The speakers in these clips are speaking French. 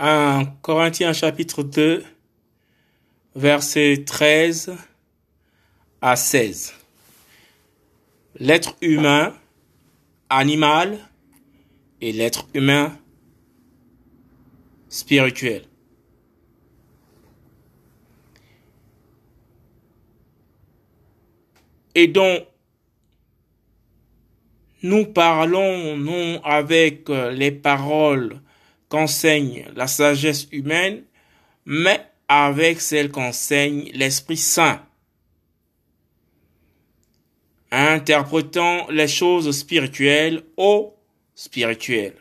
1 Corinthiens chapitre 2, versets 13 à 16. L'être humain, animal et l'être humain spirituel. Et donc, nous parlons non avec les paroles qu'enseigne la sagesse humaine, mais avec celles qu'enseigne l'Esprit Saint, interprétant les choses spirituelles au spirituel.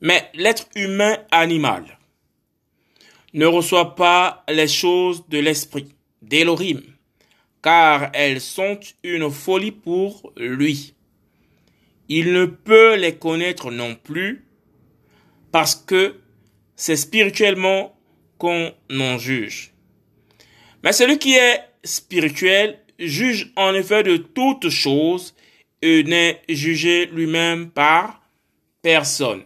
Mais l'être humain animal ne reçoit pas les choses de l'esprit, d'Elohim, car elles sont une folie pour lui. Il ne peut les connaître non plus parce que c'est spirituellement qu'on en juge. Mais celui qui est spirituel juge en effet de toutes choses et n'est jugé lui-même par personne.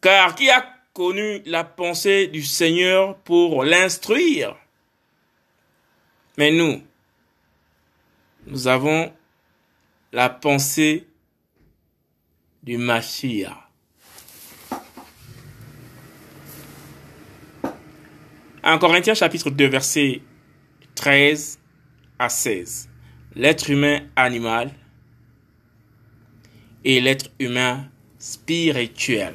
Car qui a connu la pensée du Seigneur pour l'instruire? Mais nous, nous avons la pensée du Mashiach. En Corinthiens chapitre 2 verset 13 à 16. L'être humain animal et l'être humain spirituel.